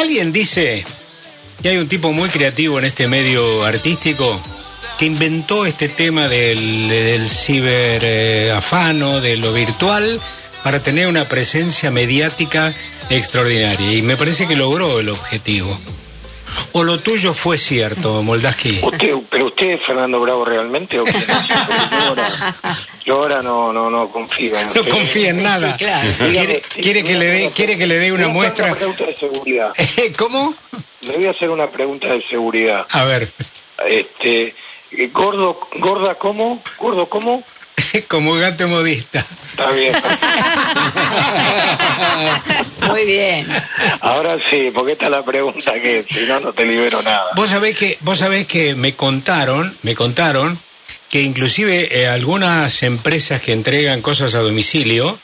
Alguien dice que hay un tipo muy creativo en este medio artístico que inventó este tema del, del ciber eh, de lo virtual, para tener una presencia mediática extraordinaria. Y me parece que logró el objetivo. ¿O lo tuyo fue cierto, Moldaski? Usted, ¿Pero usted es Fernando Bravo realmente? ¿o quién es? Yo ahora, yo ahora no, no, no confío en No usted. confía en nada. ¿Quiere, quiere que le dé, quiere que le dé una Le voy a hacer muestra? Una pregunta de seguridad. ¿Cómo? Le voy a hacer una pregunta de seguridad. A ver, Este, gordo, gorda, ¿cómo? Gordo, ¿cómo? como gato modista. Está bien. Muy bien. Ahora sí, porque esta es la pregunta que si no, no te libero nada. Vos sabés que, vos sabés que me contaron, me contaron que inclusive eh, algunas empresas que entregan cosas a domicilio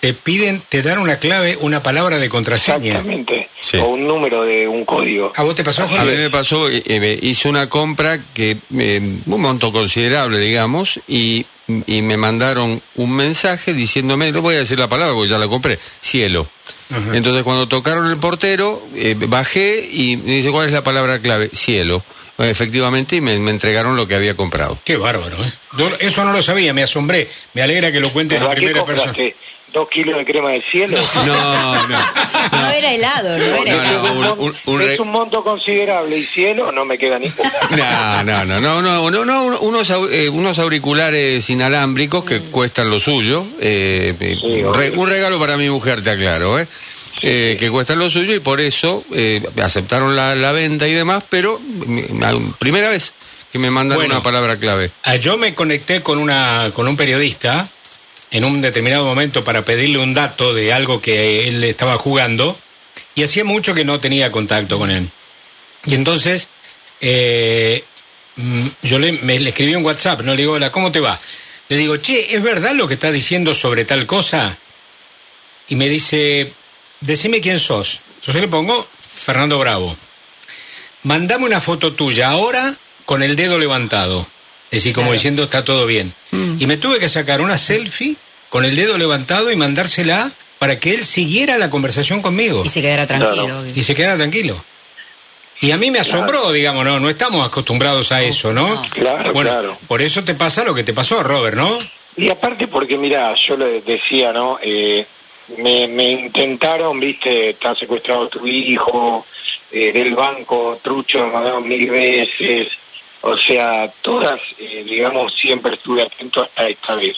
te piden, te dan una clave, una palabra de contraseña. Exactamente. Sí. O un número de un código. ¿A vos te pasó, A mí Jorge? me pasó, eh, eh, hice una compra que eh, un monto considerable, digamos, y, y me mandaron un mensaje diciéndome, no voy a decir la palabra porque ya la compré, cielo. Ajá. Entonces cuando tocaron el portero, eh, bajé y me dice, ¿cuál es la palabra clave? Cielo. Bueno, efectivamente, y me, me entregaron lo que había comprado. Qué bárbaro, ¿eh? Yo eso no lo sabía, me asombré. Me alegra que lo cuentes en ¿Pero a qué primera persona. ¿Dos kilos de crema del cielo? No, no. No era helado, no era helado. no, Es un un- mon- un- un es re- un monto considerable y cielo no me queda ninguna. No, no, no, no, no, no, no, unos, au- eh, unos auriculares inalámbricos que cuestan lo suyo. eh, eh, Sí, un, re- obvio. un regalo para mi mujer, te aclaro, ¿eh? Eh, que cuestan lo suyo y por eso eh, aceptaron la, la venta y demás, pero la primera vez que me mandan Bueno. una palabra clave. Ah, Yo me conecté con, una, con un periodista en un determinado momento para pedirle un dato de algo que él estaba jugando y hacía mucho que no tenía contacto con él. Y entonces eh, mm, yo le, me, le escribí un WhatsApp, no le digo, hola, ¿cómo te va? Le digo, che, ¿es verdad lo que está diciendo sobre tal cosa? Y me dice, decime quién sos. Entonces le pongo Fernando Bravo. Mandame una foto tuya ahora con el dedo levantado. Es decir, como diciendo está todo bien. Y me tuve que sacar una selfie con el dedo levantado y mandársela para que él siguiera la conversación conmigo Y se quedara tranquilo. Claro. y se quedara tranquilo. Y a mí me asombró, digamos, no, no estamos acostumbrados a eso, ¿no? Claro, bueno, claro. por eso te pasa lo que te pasó, Robert, ¿no? Y aparte porque, mira, yo le decía, ¿no? Eh, me, me intentaron, viste, está secuestrado tu hijo, eh, del banco, trucho, me mandaron mil veces. O sea, todas, eh, digamos, siempre estuve atento hasta esta vez.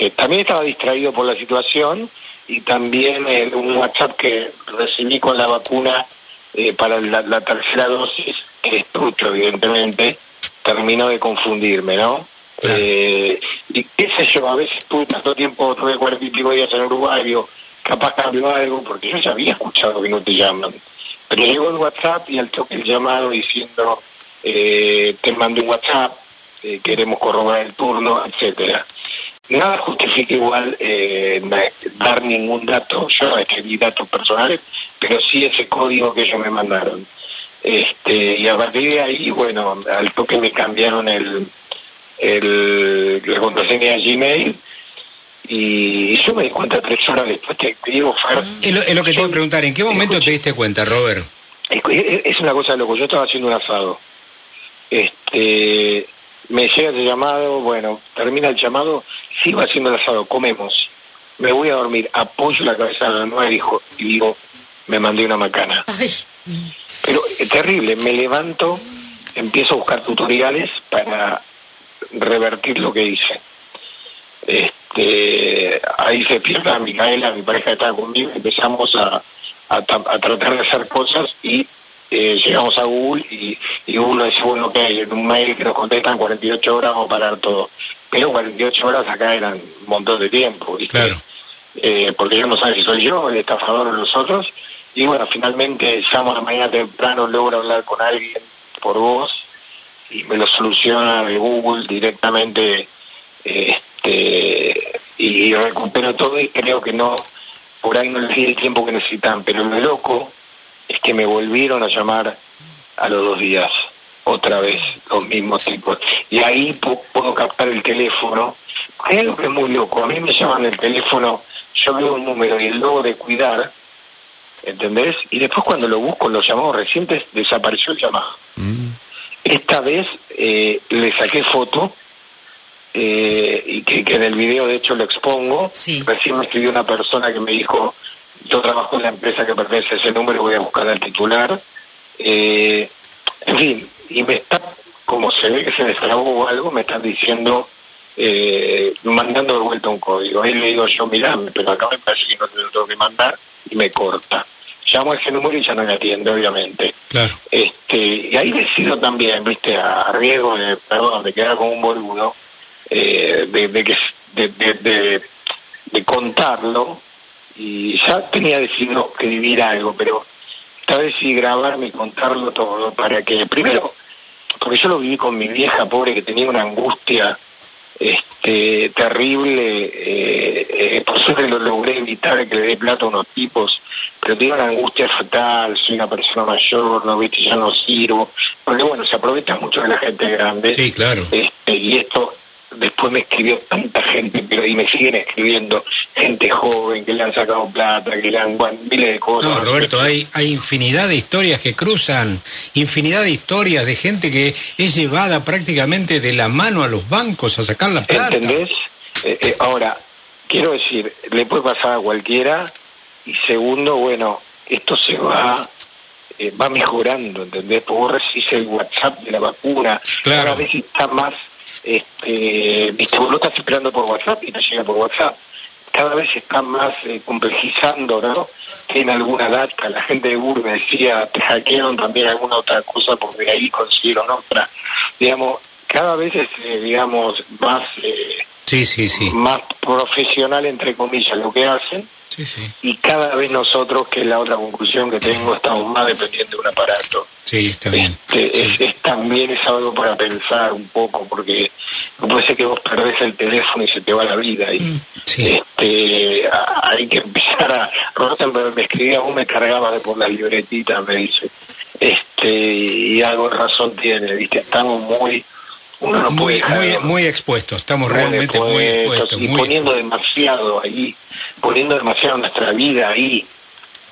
Que también estaba distraído por la situación y también eh, un WhatsApp que recibí con la vacuna eh, para la, la tercera dosis, que es trucho, evidentemente, terminó de confundirme, ¿no? Claro. Eh, y qué sé yo, a veces tuve tanto tiempo, tuve cuarenta y pico días en Uruguay, digo, capaz cambió algo, porque yo ya había escuchado que no te llaman. Pero llegó el WhatsApp y al toque el llamado diciendo, eh, te mandé un WhatsApp, eh, queremos corroborar el turno, etcétera. Nada justifica igual eh, dar ningún dato, yo escribí datos personales, pero sí ese código que ellos me mandaron. Este, y a partir de ahí, bueno, al toque me cambiaron el, el, la contraseña de Gmail y yo me di cuenta tres horas después, te te digo, Fer, Es lo, es lo que te iba a preguntar, ¿en qué momento te diste cuenta, Robert? es, es- es una cosa de loco. Yo estaba haciendo un asado. Este, me llega ese llamado, bueno, termina el llamado, sigo haciendo el asado, comemos. Me voy a dormir, apoyo la cabeza en la y digo, y digo, me mandé una macana. Ay, Pero es terrible, me levanto, empiezo a buscar tutoriales para revertir lo que hice. Este, ahí se pierda Micaela, mi pareja que estaba conmigo, empezamos a, a, a tratar de hacer cosas y eh, llegamos a Google y, y Google dice, bueno, ok, en un mail que nos contestan 48 horas vamos a parar todo. Pero 48 horas acá eran un montón de tiempo, ¿viste? Claro. Eh, porque ellos no saben si soy yo, el estafador o los otros. Y bueno, finalmente llamo a la mañana temprano, logro hablar con alguien por voz y me lo soluciona de Google directamente este y recupero todo y creo que no, por ahí no les di el tiempo que necesitan, pero lo loco es que me volvieron a llamar a los dos días, otra vez, los mismos tipos. Y ahí pu- puedo captar el teléfono. Hay algo que es muy loco, a mí me llaman el teléfono, yo veo un número y el logo de cuidar, ¿entendés? Y después cuando lo busco en los llamados recientes, desapareció el llamado. Esta vez eh, le saqué foto eh, y que, que en el video de hecho lo expongo. Sí. Recién me escribió una persona que me dijo, yo trabajo en la empresa que pertenece a ese número, voy a buscar al titular. Eh, en fin, y me está, como se ve que se destrabó o algo, me están diciendo, eh, mandando de vuelta un código. Ahí le digo yo, mirá, pero acá me parece que no te lo tengo que mandar, y me corta. Llamo a ese número y ya no me atiende, obviamente. Claro. Este, y ahí decido también, viste, a riesgo de, perdón, de quedar como un boludo, eh, de, de que de, de, de, de contarlo, y ya tenía decidido escribir algo, pero esta vez sí grabarme y contarlo todo, para que, primero, porque yo lo viví con mi vieja pobre que tenía una angustia este terrible, eh, eh, por suerte lo logré evitar que le dé plata a unos tipos, pero tenía una angustia fatal, soy una persona mayor, no viste, ya no sirvo, porque bueno, se aprovecha mucho de la gente grande. Sí, claro. Este, y esto después me escribió tanta gente, pero y me siguen escribiendo gente joven que le han sacado plata, que le han, bueno, miles de cosas. No, Roberto, hay, hay infinidad de historias que cruzan, infinidad de historias de gente que es llevada prácticamente de la mano a los bancos a sacar la plata. ¿Entendés? Eh, eh, ahora, quiero decir, le puede pasar a cualquiera y segundo, bueno, esto se va eh, va mejorando, ¿entendés? Porque vos recibís el WhatsApp de la vacuna, Claro. cada vez está más, este, viste, vos lo estás esperando por WhatsApp y te llega por WhatsApp. Cada vez se está más eh, complejizando, ¿no? Tiene alguna data, la gente de Google decía, te hackearon también alguna otra cosa porque ahí consiguieron otra. Digamos, cada vez es, eh, digamos, más... Eh, Sí, sí, sí. más profesional, entre comillas, lo que hacen, Sí, sí. y cada vez nosotros, que es la otra conclusión que tengo, estamos más dependientes de un aparato. Sí, está bien. Este, es, es también es algo para pensar un poco, porque no puede ser que vos perdés el teléfono y se te va la vida. Y, Sí. este, hay que empezar a... Me, me escribía, vos me cargabas de por las libretitas, me dice. Este, y algo de razón tiene, ¿viste? Estamos muy... Uno no Muy, puede muy, muy expuestos, estamos realmente muy expuestos y muy- poniendo demasiado ahí, poniendo demasiado nuestra vida ahí.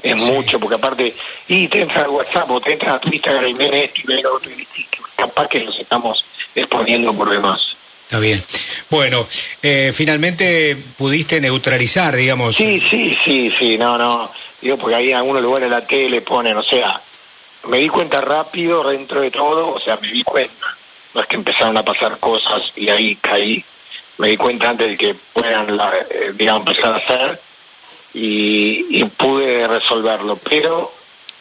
Es Sí. mucho, porque aparte, y te entras a WhatsApp o te entras a tu Instagram y ven esto y ven otro, y y capaz que nos estamos exponiendo por demás. Está bien. Bueno, eh, finalmente pudiste neutralizar, digamos. Sí, sí, sí, sí, no, no. Digo, porque ahí en algunos lugares la tele ponen, o sea, me di cuenta rápido dentro de todo, o sea, me di cuenta. Que empezaron a pasar cosas y ahí caí. Me di cuenta antes de que puedan, la, eh, digamos, empezar a hacer y, pude resolverlo. Pero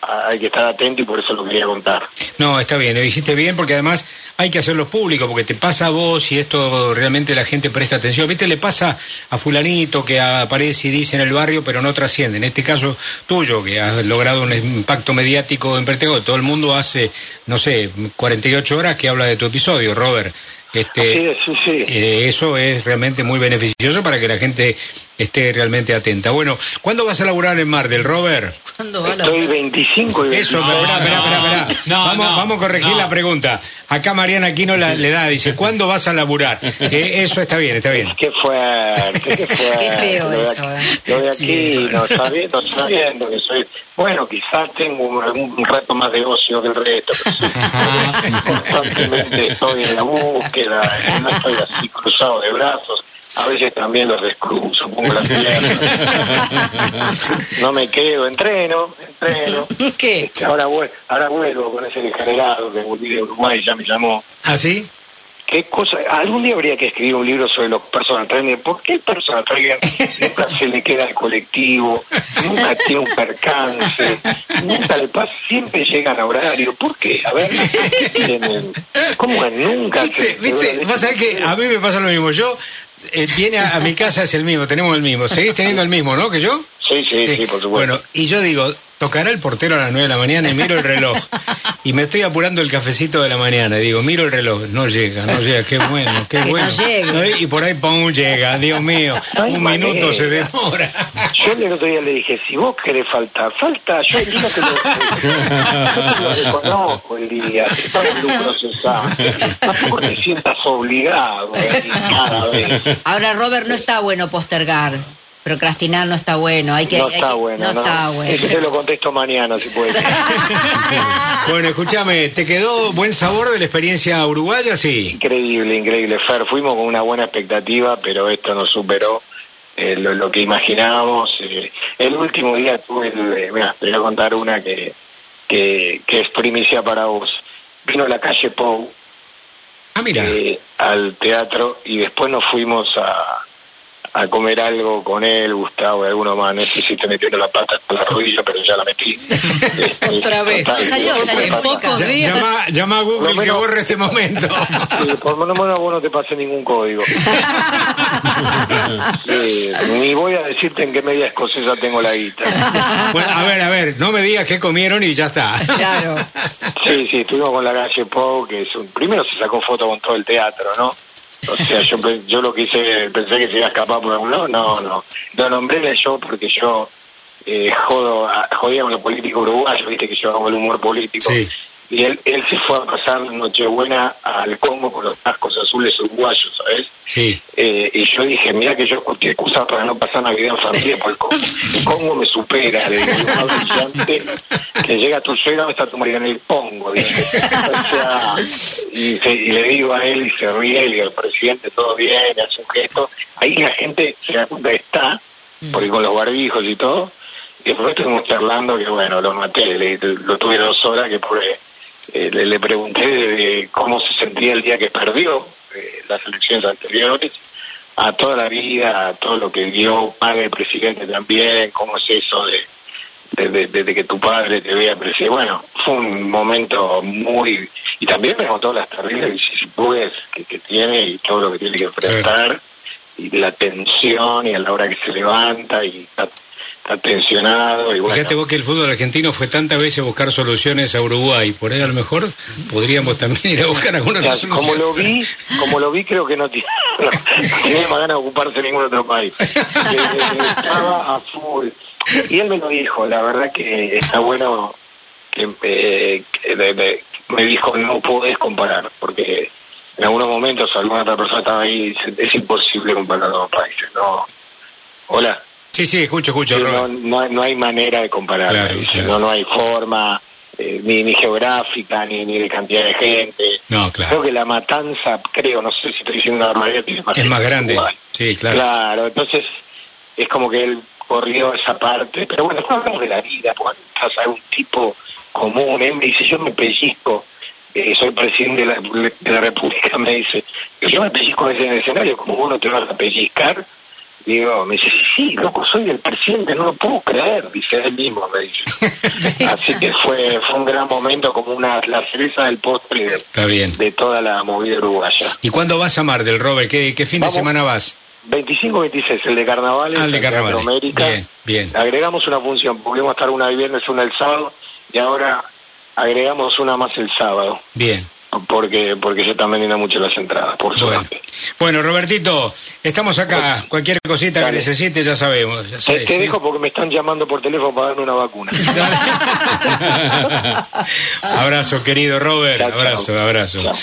hay que estar atento y por eso lo quería contar. No, está bien, lo dijiste bien porque además hay que hacerlo público porque te pasa a vos y esto realmente la gente presta atención. Viste, le pasa a fulanito que aparece y dice en el barrio pero no trasciende. En este caso tuyo que has logrado un impacto mediático en Pertego, todo el mundo hace, no sé, 48 horas que habla de tu episodio, Robert. Este, es, sí, sí. eh, eso es realmente muy beneficioso para que la gente esté realmente atenta. Bueno, ¿cuándo vas a laburar en Mar del Robert? ¿Cuándo va la Estoy 25 y Eso, 26. espera, espera, espera, espera. no, vamos, no, vamos a corregir no. la pregunta. Acá Mariana Aquino la- le da, dice, ¿cuándo vas a laburar? Eh, eso está bien, está bien. Qué fuerte, qué fuerte. Qué feo Lo de eso, aquí- ¿eh? Lo de aquí, no sabiendo, sabiendo que soy. Bueno, quizás tengo un, un rato más de ocio que el resto. pero sí, Constantemente estoy en la búsqueda, no estoy así cruzado de brazos. A veces también los descruzo, pongo las piernas. No me quedo, entreno, entreno. ¿Qué? Ahora, vuel- ahora vuelvo con ese degenerado que volví de Uruguay, ya me llamó. ¿Ah, sí? ¿Qué cosa? Algún día habría que escribir un libro sobre los personal trainers. ¿Por qué el personal trainer nunca se le queda al colectivo? Nunca tiene un percance. Nunca le pasa. Siempre llegan a horario. ¿Por qué? A ver, ¿qué tienen? ¿Cómo que nunca ¿Viste? se ¿Viste? Vos sabés que a mí me pasa lo mismo. Yo, eh, viene a, a mi casa, es el mismo, tenemos el mismo. ¿Seguís teniendo el mismo, no? ¿Que yo? Sí, sí, sí, por supuesto. Bueno, y yo digo, tocará el portero a las 9 de la mañana y miro el reloj. Y me estoy apurando el cafecito de la mañana. Y digo, miro el reloj. No llega, no llega. Qué bueno, qué Que no bueno. llegue. Y por ahí, pum, llega. Dios mío. Ay, un manera. minuto se demora. Yo el otro día le dije, si vos querés faltar, falta, yo el día te lo, yo te lo reconozco el día, está en lucro cesante, tampoco te sientas obligado a venir cada vez. Ahora, Robert, no está bueno postergar. Procrastinar no está bueno. Hay que, no hay está que- bueno. No, está bueno. Eso te lo contesto mañana, si puede. Bueno, escúchame, ¿te quedó buen sabor de la experiencia uruguaya? Sí. Increíble, increíble. Fer, fuimos con una buena expectativa, pero esto nos superó eh, lo, lo que imaginábamos. eh. el último día tuve, el, eh, mirá, te voy a contar una que, que, que es primicia para vos. Vino a la calle Pou Ah, mira. eh, al teatro y después nos fuimos a, a comer algo con él, Gustavo y alguno más. No sé si te metieron la pata hasta la rodilla, pero ya la metí. Otra vez. total, Salió, ¿qué salió. pasa? En pocos Ya- días. llama, llama a Google lo que menos- borre este momento. Sí, por lo menos vos no te pasé ningún código. Eh, ni voy a decirte en qué media escocesa tengo la guita. Bueno, a ver, a ver, no me digas qué comieron y ya está. Claro. Sí, sí, estuvimos con la calle Pou, que es un... Primero se sacó foto con todo el teatro, ¿no? O sea, yo, yo lo que hice, pensé que se iba a escapar por algún lado. No, no. Lo nombré show porque yo eh, jodo, jodía con la política uruguaya, viste que yo hago el humor político. Y él, él se fue a pasar Nochebuena al Congo con los cascos azules uruguayos, ¿sabes? Sí. Eh, y yo dije, mira que yo escuché excusas para no pasar Navidad en familia, porque el Congo, el Congo me supera, le digo, que llega tu suegra, me está tu marido en el Pongo, dije. O sea, y, se- y le digo a él y se ríe, y le digo, el presidente todo bien, hace un gesto. Ahí la gente se da cuenta está, porque con los barbijos y todo, y después estuvimos charlando que bueno, lo maté, le- lo tuve dos horas que por, eh, le, le pregunté de cómo se sentía el día que perdió eh, las elecciones anteriores, a toda la vida, a todo lo que dio padre el presidente también, cómo es eso de desde, que tu padre te vea presidente. Bueno, fue un momento muy... Y también me contó las terribles vicisitudes que, que tiene y todo lo que tiene que enfrentar, y la tensión, y a la hora que se levanta, y está, está tensionado, y bueno... Fíjate vos que el fútbol argentino fue tantas veces a buscar soluciones a Uruguay. Por ahí a lo mejor podríamos también ir a buscar alguna O sea, resolución. como lo vi, como lo vi, creo que no tiene, no, tiene más ganas de ocuparse ningún otro país. Estaba a full. Y él me lo dijo, la verdad que está bueno que, eh, que de- de- me dijo no podés comparar, porque en algunos momentos alguna otra persona estaba ahí es imposible comparar los países. No. Hola. Sí, sí, escucho, escucho, no, no, no hay manera de comparar, Claro, claro. No, no hay forma, eh, ni, ni geográfica, ni, ni de cantidad de gente. No, Creo claro. que la matanza, creo, no sé si estoy diciendo una barbaridad, tiene más Es más grande. Sí, claro. Claro, entonces es como que él corrió esa parte, pero bueno, no hablamos de la vida, cuando estás a un tipo común, él me dice, yo me pellizco, eh, soy presidente de la, de la República, me dice, yo me pellizco a veces en el escenario, como vos no te vas a pellizcar, digo, me dice, sí, sí, loco, soy el presidente, no lo puedo creer, dice él mismo, me dice. Así que fue, fue un gran momento, como una la cereza del postre de, Está bien. de toda la movida uruguaya. ¿Y cuándo vas a Mar del Robert? ¿Qué, qué fin Vamos. de semana vas? 25-26, el de carnavales, Ah, el de carnavales. América. Bien, bien. Agregamos una función, pudimos estar una el viernes, una el sábado, y ahora agregamos una más el sábado, Bien. Porque porque se están vendiendo mucho las entradas, por suerte. bueno, Robertito, estamos acá. Cualquier cosita que necesites, ya sabemos. ya Te, sabes, te ¿sí? dejo porque me están llamando por teléfono para darme una vacuna. abrazo, querido Robert. Chao, chao. abrazo, abrazo. Chao.